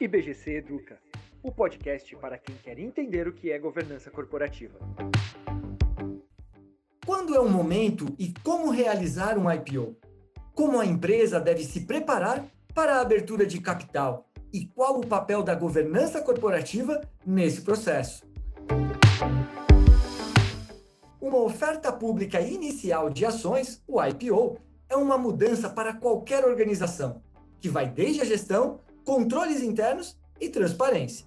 IBGC Educa, o podcast para quem quer entender o que é governança corporativa. Quando é o momento e como realizar um IPO? Como a empresa deve se preparar para a abertura de capital? E qual o papel da governança corporativa nesse processo? Uma oferta pública inicial de ações, o IPO, é uma mudança para qualquer organização, que vai desde a gestão controles internos e transparência.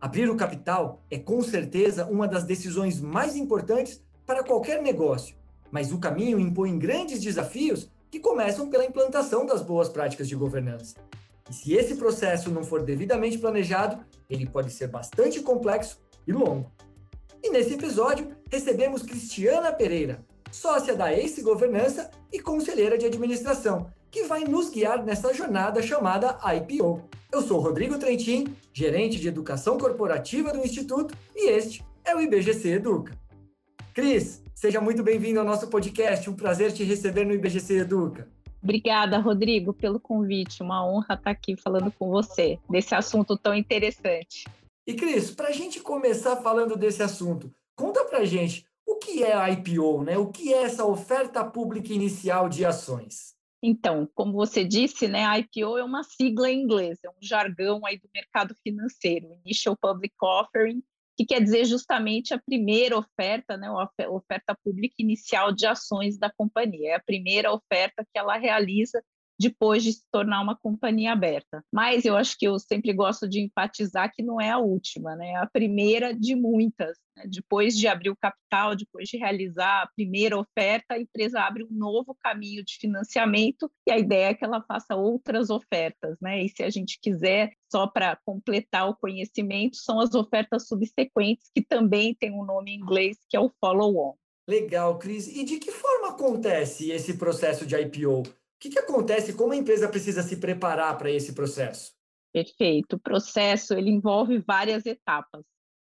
Abrir o capital é com certeza uma das decisões mais importantes para qualquer negócio, mas o caminho impõe grandes desafios que começam pela implantação das boas práticas de governança. E se esse processo não for devidamente planejado, ele pode ser bastante complexo e longo. E nesse episódio, recebemos Cristiana Pereira, sócia da Ace Governança e conselheira de administração, que vai nos guiar nessa jornada chamada IPO. Eu sou Rodrigo Trentin, gerente de educação corporativa do Instituto, e este é o IBGC Educa. Cris, seja muito bem-vindo ao nosso podcast. Um prazer te receber no IBGC Educa. Obrigada, Rodrigo, pelo convite. Uma honra estar aqui falando com você desse assunto tão interessante. E Cris, para a gente começar falando desse assunto, conta para a gente o que é a IPO, né? O que é essa oferta pública inicial de ações? Então, como você disse, né, a IPO é uma sigla em inglês, é um jargão aí do mercado financeiro, Initial Public Offering, que quer dizer justamente a primeira oferta, né, a oferta pública inicial de ações da companhia. É a primeira oferta que ela realiza depois de se tornar uma companhia aberta. Mas eu acho que eu sempre gosto de enfatizar que não é a última, né? É a primeira de muitas. Né? Depois de abrir o capital, depois de realizar a primeira oferta, a empresa abre um novo caminho de financiamento e a ideia é que ela faça outras ofertas, né? E se a gente quiser, só para completar o conhecimento, são as ofertas subsequentes, que também tem um nome em inglês, que é o follow-on. Legal, Cris. E de que forma acontece esse processo de IPO? Que, que acontece? Como a empresa precisa se preparar para esse processo? Perfeito. O processo ele envolve várias etapas.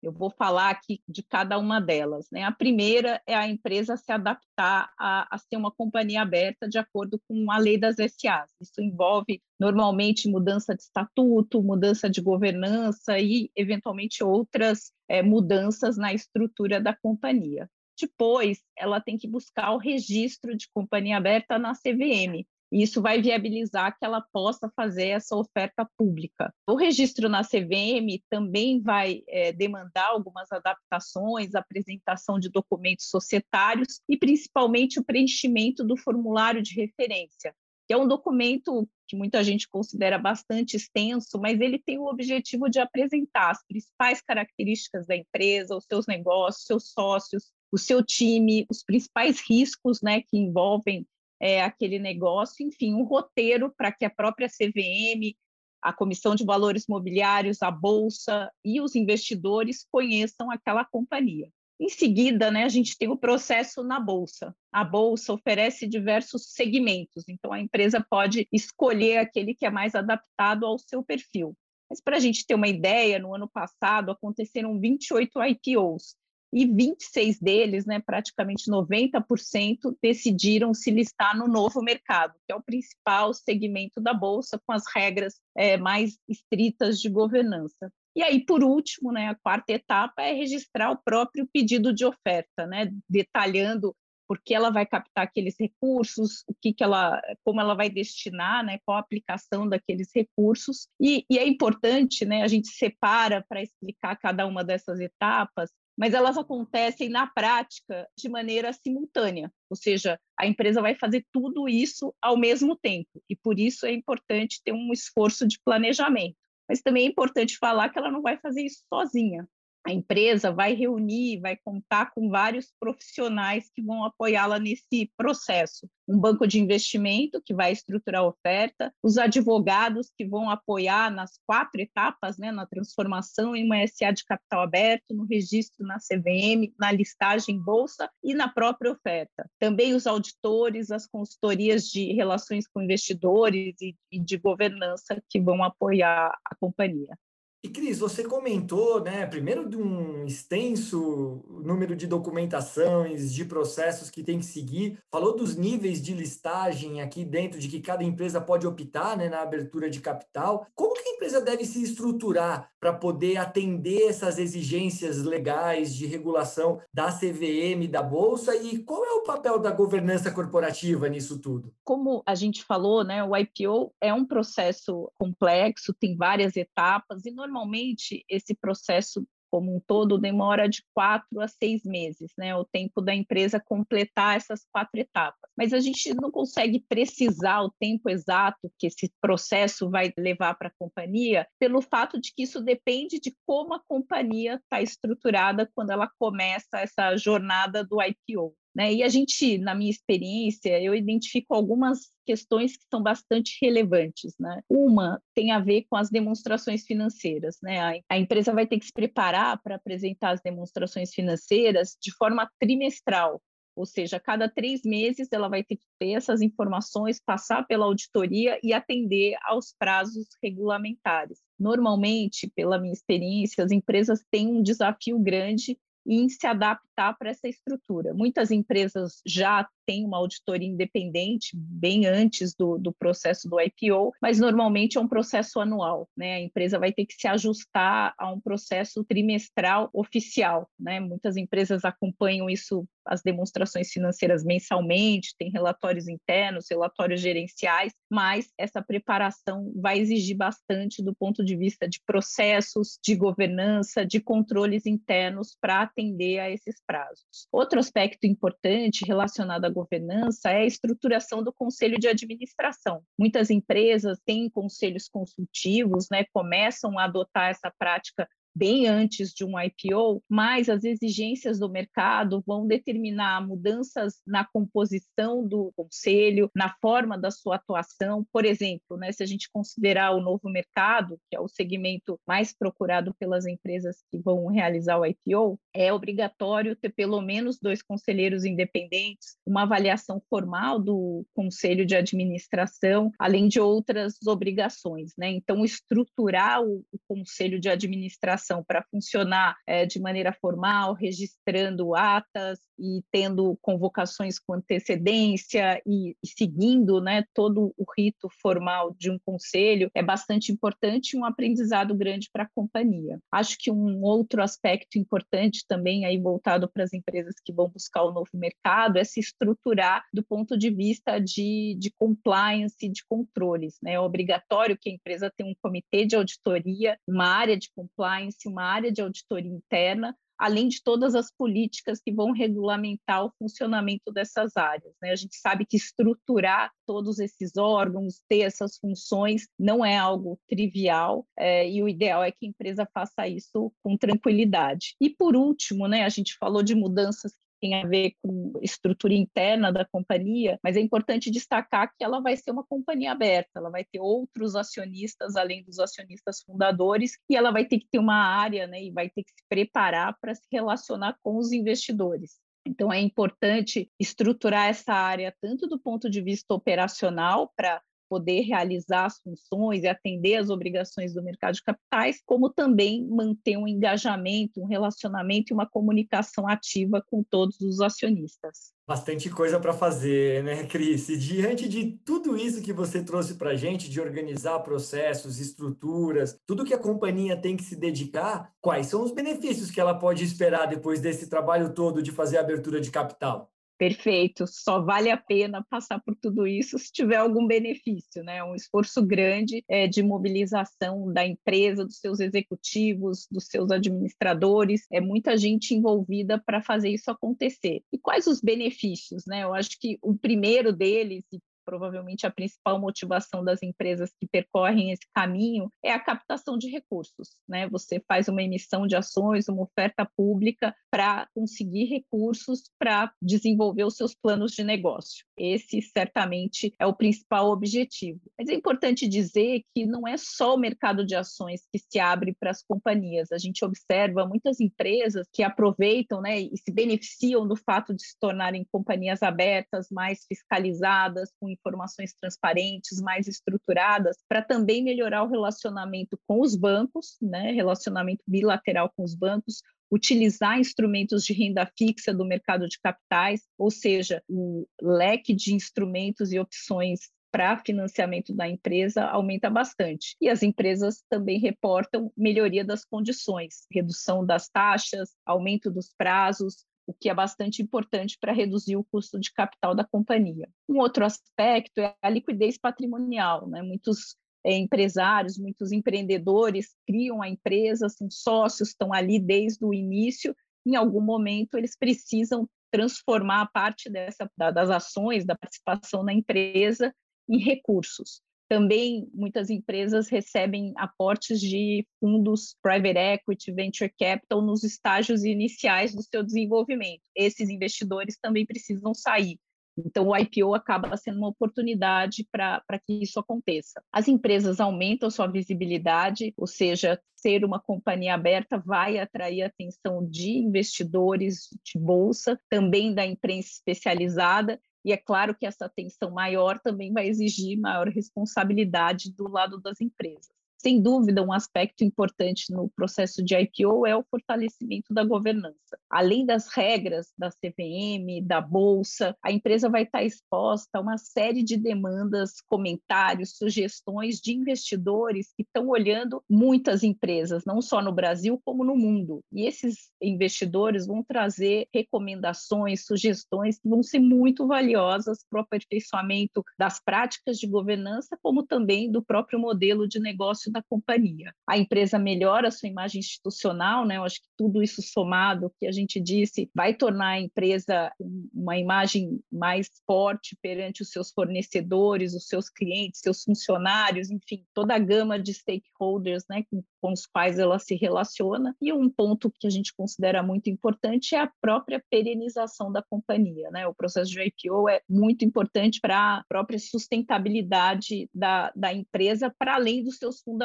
Eu vou falar aqui de cada uma delas. Né? A primeira é a empresa se adaptar a, a, ser uma companhia aberta de acordo com a lei das SAs. Isso envolve normalmente mudança de estatuto, mudança de governança e, eventualmente, outras é, mudanças na estrutura da companhia. Depois, ela tem que buscar o registro de companhia aberta na CVM, e isso vai viabilizar que ela possa fazer essa oferta pública. O registro na CVM também vai é, demandar algumas adaptações, apresentação de documentos societários e principalmente o preenchimento do formulário de referência, que é um documento que muita gente considera bastante extenso, mas ele tem o objetivo de apresentar as principais características da empresa, os seus negócios, seus sócios, o seu time, os principais riscos né, que envolvem é, aquele negócio, enfim, um roteiro para que a própria CVM, a Comissão de Valores Mobiliários, a Bolsa e os investidores conheçam aquela companhia. Em seguida, né, a gente tem o processo na Bolsa. A Bolsa oferece diversos segmentos, então a empresa pode escolher aquele que é mais adaptado ao seu perfil. Mas para a gente ter uma ideia, no ano passado aconteceram 28 IPOs, e 26 deles, né, praticamente 90%, decidiram se listar no novo mercado, que é o principal segmento da Bolsa, com as regras é, mais estritas de governança. E aí, por último, né, a quarta etapa é registrar o próprio pedido de oferta, né, detalhando por que ela vai captar aqueles recursos, o que, que ela, como ela vai destinar, né, qual a aplicação daqueles recursos. E, e é importante, né, a gente separa para explicar cada uma dessas etapas, mas elas acontecem na prática de maneira simultânea, ou seja, a empresa vai fazer tudo isso ao mesmo tempo, e por isso é importante ter um esforço de planejamento. Mas também é importante falar que ela não vai fazer isso sozinha a empresa vai reunir, vai contar com vários profissionais que vão apoiá-la nesse processo. Um banco de investimento que vai estruturar a oferta, os advogados que vão apoiar nas quatro etapas, né, na transformação em uma SA de capital aberto, no registro na CVM, na listagem em bolsa e na própria oferta. Também os auditores, as consultorias de relações com investidores e, de governança que vão apoiar a companhia. E Cris, você comentou, né, primeiro de um extenso número de documentações, de processos que tem que seguir, falou dos níveis de listagem aqui dentro, de que cada empresa pode optar, né, na abertura de capital. Como que a empresa deve se estruturar para poder atender essas exigências legais de regulação da CVM, da Bolsa, e qual é o papel da governança corporativa nisso tudo? Como a gente falou, né, o IPO é um processo complexo, tem várias etapas, e normalmente esse processo como um todo demora de quatro a seis meses, né? O tempo da empresa completar essas quatro etapas. Mas a gente não consegue precisar o tempo exato que esse processo vai levar para a companhia, pelo fato de que isso depende de como a companhia está estruturada quando ela começa essa jornada do IPO. Né? E a gente, na minha experiência, eu identifico algumas questões que são bastante relevantes. Né? Uma tem a ver com as demonstrações financeiras. Né? A, a empresa vai ter que se preparar para apresentar as demonstrações financeiras de forma trimestral, ou seja, a cada três meses ela vai ter que ter essas informações, passar pela auditoria e atender aos prazos regulamentares. Normalmente, pela minha experiência, as empresas têm um desafio grande em se adaptar para essa estrutura. Muitas empresas já têm uma auditoria independente bem antes do, do processo do IPO, mas normalmente é um processo anual, né? A empresa vai ter que se ajustar a um processo trimestral oficial, né? Muitas empresas acompanham isso as demonstrações financeiras mensalmente, tem relatórios internos, relatórios gerenciais, mas essa preparação vai exigir bastante do ponto de vista de processos, de governança, de controles internos para atender a esses prazos. Outro aspecto importante relacionado à governança é a estruturação do conselho de administração. Muitas empresas têm conselhos consultivos, né, começam a adotar essa prática bem antes de um IPO, mas as exigências do mercado vão determinar mudanças na composição do conselho, na forma da sua atuação. Por exemplo, né, se a gente considerar o novo mercado, que é o segmento mais procurado pelas empresas que vão realizar o IPO, é obrigatório ter pelo menos dois conselheiros independentes, uma avaliação formal do conselho de administração, além de outras obrigações. Né? Então, estruturar o, o conselho de administração para funcionar é, de maneira formal, registrando atas e tendo convocações com antecedência e, e seguindo né, todo o rito formal de um conselho é bastante importante e um aprendizado grande para a companhia. Acho que um outro aspecto importante também aí voltado para as empresas que vão buscar o novo mercado é se estruturar do ponto de vista de, de compliance e de controles. Né? É obrigatório que a empresa tenha um comitê de auditoria, uma área de compliance uma área de auditoria interna, além de todas as políticas que vão regulamentar o funcionamento dessas áreas. Né? A gente sabe que estruturar todos esses órgãos, ter essas funções, não é algo trivial, é, e o ideal é que a empresa faça isso com tranquilidade. E, por último, né, a gente falou de mudanças tem a ver com estrutura interna da companhia, mas é importante destacar que ela vai ser uma companhia aberta, ela vai ter outros acionistas além dos acionistas fundadores e ela vai ter que ter uma área, né, e vai ter que se preparar para se relacionar com os investidores. Então, é importante estruturar essa área tanto do ponto de vista operacional, para poder realizar as funções e atender as obrigações do mercado de capitais, como também manter um engajamento, um relacionamento e uma comunicação ativa com todos os acionistas. Bastante coisa para fazer, né, Cris? E diante de tudo isso que você trouxe para a gente, de organizar processos, estruturas, tudo que a companhia tem que se dedicar, quais são os benefícios que ela pode esperar depois desse trabalho todo de fazer a abertura de capital? Perfeito, só vale a pena passar por tudo isso se tiver algum benefício, né? Um esforço grande é, de mobilização da empresa, dos seus executivos, dos seus administradores, é muita gente envolvida para fazer isso acontecer. E quais os benefícios, né? Eu acho que o primeiro deles, e provavelmente a principal motivação das empresas que percorrem esse caminho é a captação de recursos, né? Você faz uma emissão de ações, uma oferta pública para conseguir recursos para desenvolver os seus planos de negócio. Esse certamente é o principal objetivo. Mas é importante dizer que não é só o mercado de ações que se abre para as companhias. A gente observa muitas empresas que aproveitam, né, e se beneficiam do fato de se tornarem companhias abertas, mais fiscalizadas, com informações transparentes, mais estruturadas, para também melhorar o relacionamento com os bancos, né, relacionamento bilateral com os bancos, utilizar instrumentos de renda fixa do mercado de capitais, ou seja, o leque de instrumentos e opções para financiamento da empresa aumenta bastante. E as empresas também reportam melhoria das condições, redução das taxas, aumento dos prazos, o que é bastante importante para reduzir o custo de capital da companhia. Um outro aspecto é a liquidez patrimonial. Né? Muitos é, empresários, muitos empreendedores criam a empresa, são sócios, estão ali desde o início. Em algum momento, eles precisam transformar a parte dessa, das ações, da participação na empresa em recursos. Também muitas empresas recebem aportes de fundos private equity, venture capital nos estágios iniciais do seu desenvolvimento. Esses investidores também precisam sair. Então, o IPO acaba sendo uma oportunidade para que isso aconteça. As empresas aumentam sua visibilidade, ou seja, ser uma companhia aberta vai atrair a atenção de investidores de bolsa, também da imprensa especializada, e é claro que essa atenção maior também vai exigir maior responsabilidade do lado das empresas. Sem dúvida, um aspecto importante no processo de IPO é o fortalecimento da governança. Além das regras da CVM, da Bolsa, a empresa vai estar exposta a uma série de demandas, comentários, sugestões de investidores que estão olhando muitas empresas, não só no Brasil, como no mundo. E esses investidores vão trazer recomendações, sugestões que vão ser muito valiosas para o aperfeiçoamento das práticas de governança, como também do próprio modelo de negócio negócio da companhia. A empresa melhora a sua imagem institucional, né? Eu acho que tudo isso somado, que a gente disse, vai tornar a empresa uma imagem mais forte perante os seus fornecedores, os seus clientes, seus funcionários, enfim, toda a gama de stakeholders, né, com, com os quais ela se relaciona. E um ponto que a gente considera muito importante é a própria perenização da companhia, né? O processo de IPO é muito importante para a própria sustentabilidade da, da empresa, para além dos seus fundadores.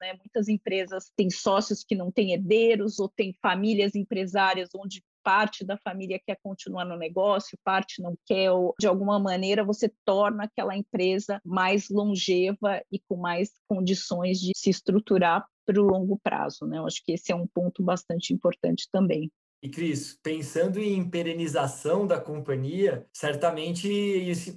Né? Muitas empresas têm sócios que não têm herdeiros ou têm famílias empresárias onde parte da família quer continuar no negócio, parte não quer, ou de alguma maneira você torna aquela empresa mais longeva e com mais condições de se estruturar para o longo prazo. Né? Eu acho que esse é um ponto bastante importante também. E Cris, pensando em perenização da companhia, certamente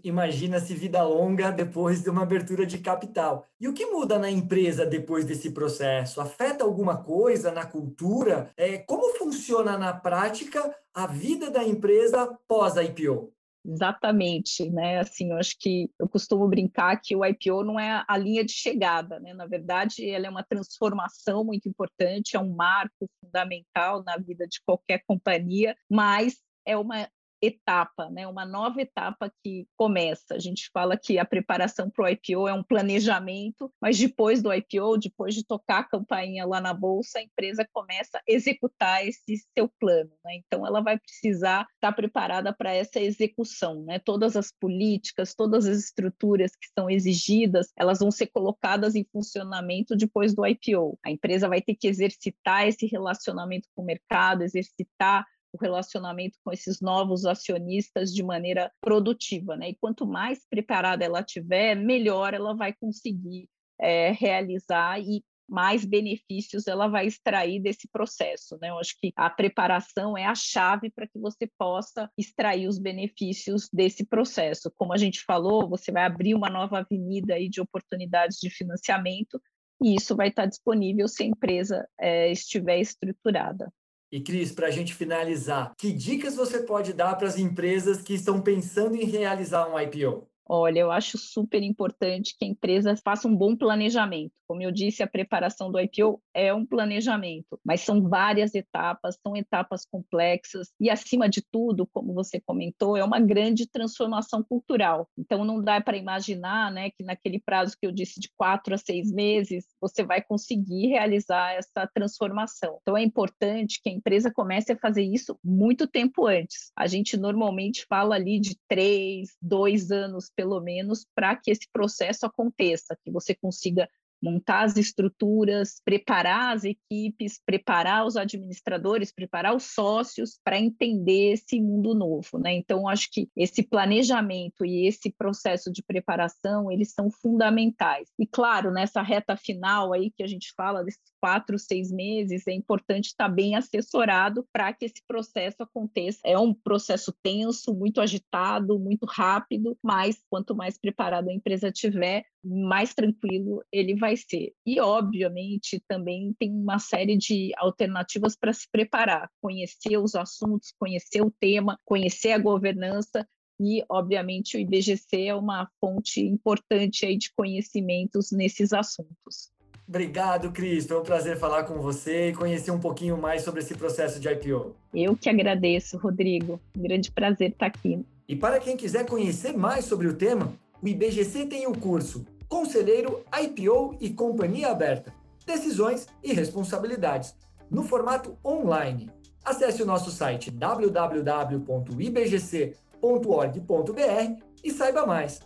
imagina-se vida longa depois de uma abertura de capital. E o que muda na empresa depois desse processo? Afeta alguma coisa na cultura? É, como funciona na prática a vida da empresa pós-IPO? Exatamente, né? Assim, eu acho que eu costumo brincar que o IPO não é a linha de chegada, né? Na verdade, ela é uma transformação muito importante, é um marco fundamental na vida de qualquer companhia, mas é uma etapa, né? uma nova etapa que começa. A gente fala que a preparação para o IPO é um planejamento, mas depois do IPO, depois de tocar a campainha lá na bolsa, a empresa começa a executar esse seu plano. Né? Então, ela vai precisar estar preparada para essa execução. Né? Todas as políticas, todas as estruturas que são exigidas, elas vão ser colocadas em funcionamento depois do IPO. A empresa vai ter que exercitar esse relacionamento com o mercado, exercitar o relacionamento com esses novos acionistas de maneira produtiva, né? E quanto mais preparada ela tiver, melhor ela vai conseguir é, realizar e mais benefícios ela vai extrair desse processo, né? Eu acho que a preparação é a chave para que você possa extrair os benefícios desse processo. Como a gente falou, você vai abrir uma nova avenida aí de oportunidades de financiamento e isso vai estar disponível se a empresa é, estiver estruturada. E Cris, para a gente finalizar, que dicas você pode dar para as empresas que estão pensando em realizar um IPO? Olha, eu acho super importante que a empresa faça um bom planejamento. Como eu disse, a preparação do IPO é um planejamento, mas são várias etapas, são etapas complexas e, acima de tudo, como você comentou, é uma grande transformação cultural. Então, não dá para imaginar né, que naquele prazo que eu disse de quatro a seis meses, você vai conseguir realizar essa transformação. Então, é importante que a empresa comece a fazer isso muito tempo antes. A gente normalmente fala ali de três, dois anos pelo menos, para que esse processo aconteça, que você consiga montar as estruturas, preparar as equipes, preparar os administradores, preparar os sócios para entender esse mundo novo, né? Então, acho que esse planejamento e esse processo de preparação, eles são fundamentais. E, claro, nessa reta final aí que a gente fala desses quatro, seis meses, é importante estar bem assessorado para que esse processo aconteça. É um processo tenso, muito agitado, muito rápido, mas quanto mais preparado a empresa tiver, mais tranquilo ele vai ser. E, obviamente, também tem uma série de alternativas para se preparar, conhecer os assuntos, conhecer o tema, conhecer a governança. E, obviamente, o IBGC é uma fonte importante aí de conhecimentos nesses assuntos. Obrigado, Cris. Foi um prazer falar com você e conhecer um pouquinho mais sobre esse processo de IPO. Eu que agradeço, Rodrigo. Um grande prazer estar aqui. E para quem quiser conhecer mais sobre o tema, o IBGC tem o curso Conselheiro IPO e Companhia Aberta, Decisões e Responsabilidades, no formato online. Acesse o nosso site www.ibgc.org.br e saiba mais.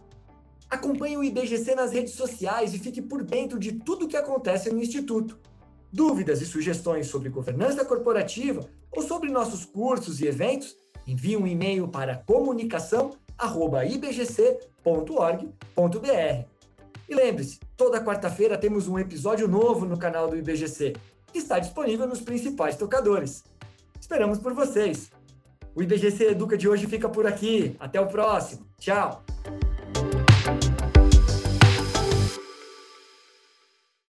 Acompanhe o IBGC nas redes sociais e fique por dentro de tudo o que acontece no Instituto. Dúvidas e sugestões sobre governança corporativa ou sobre nossos cursos e eventos, envie um e-mail para comunicação@ibgc.org.br. E lembre-se, toda quarta-feira temos um episódio novo no canal do IBGC, que está disponível nos principais tocadores. Esperamos por vocês. O IBGC Educa de hoje fica por aqui. Até o próximo. Tchau!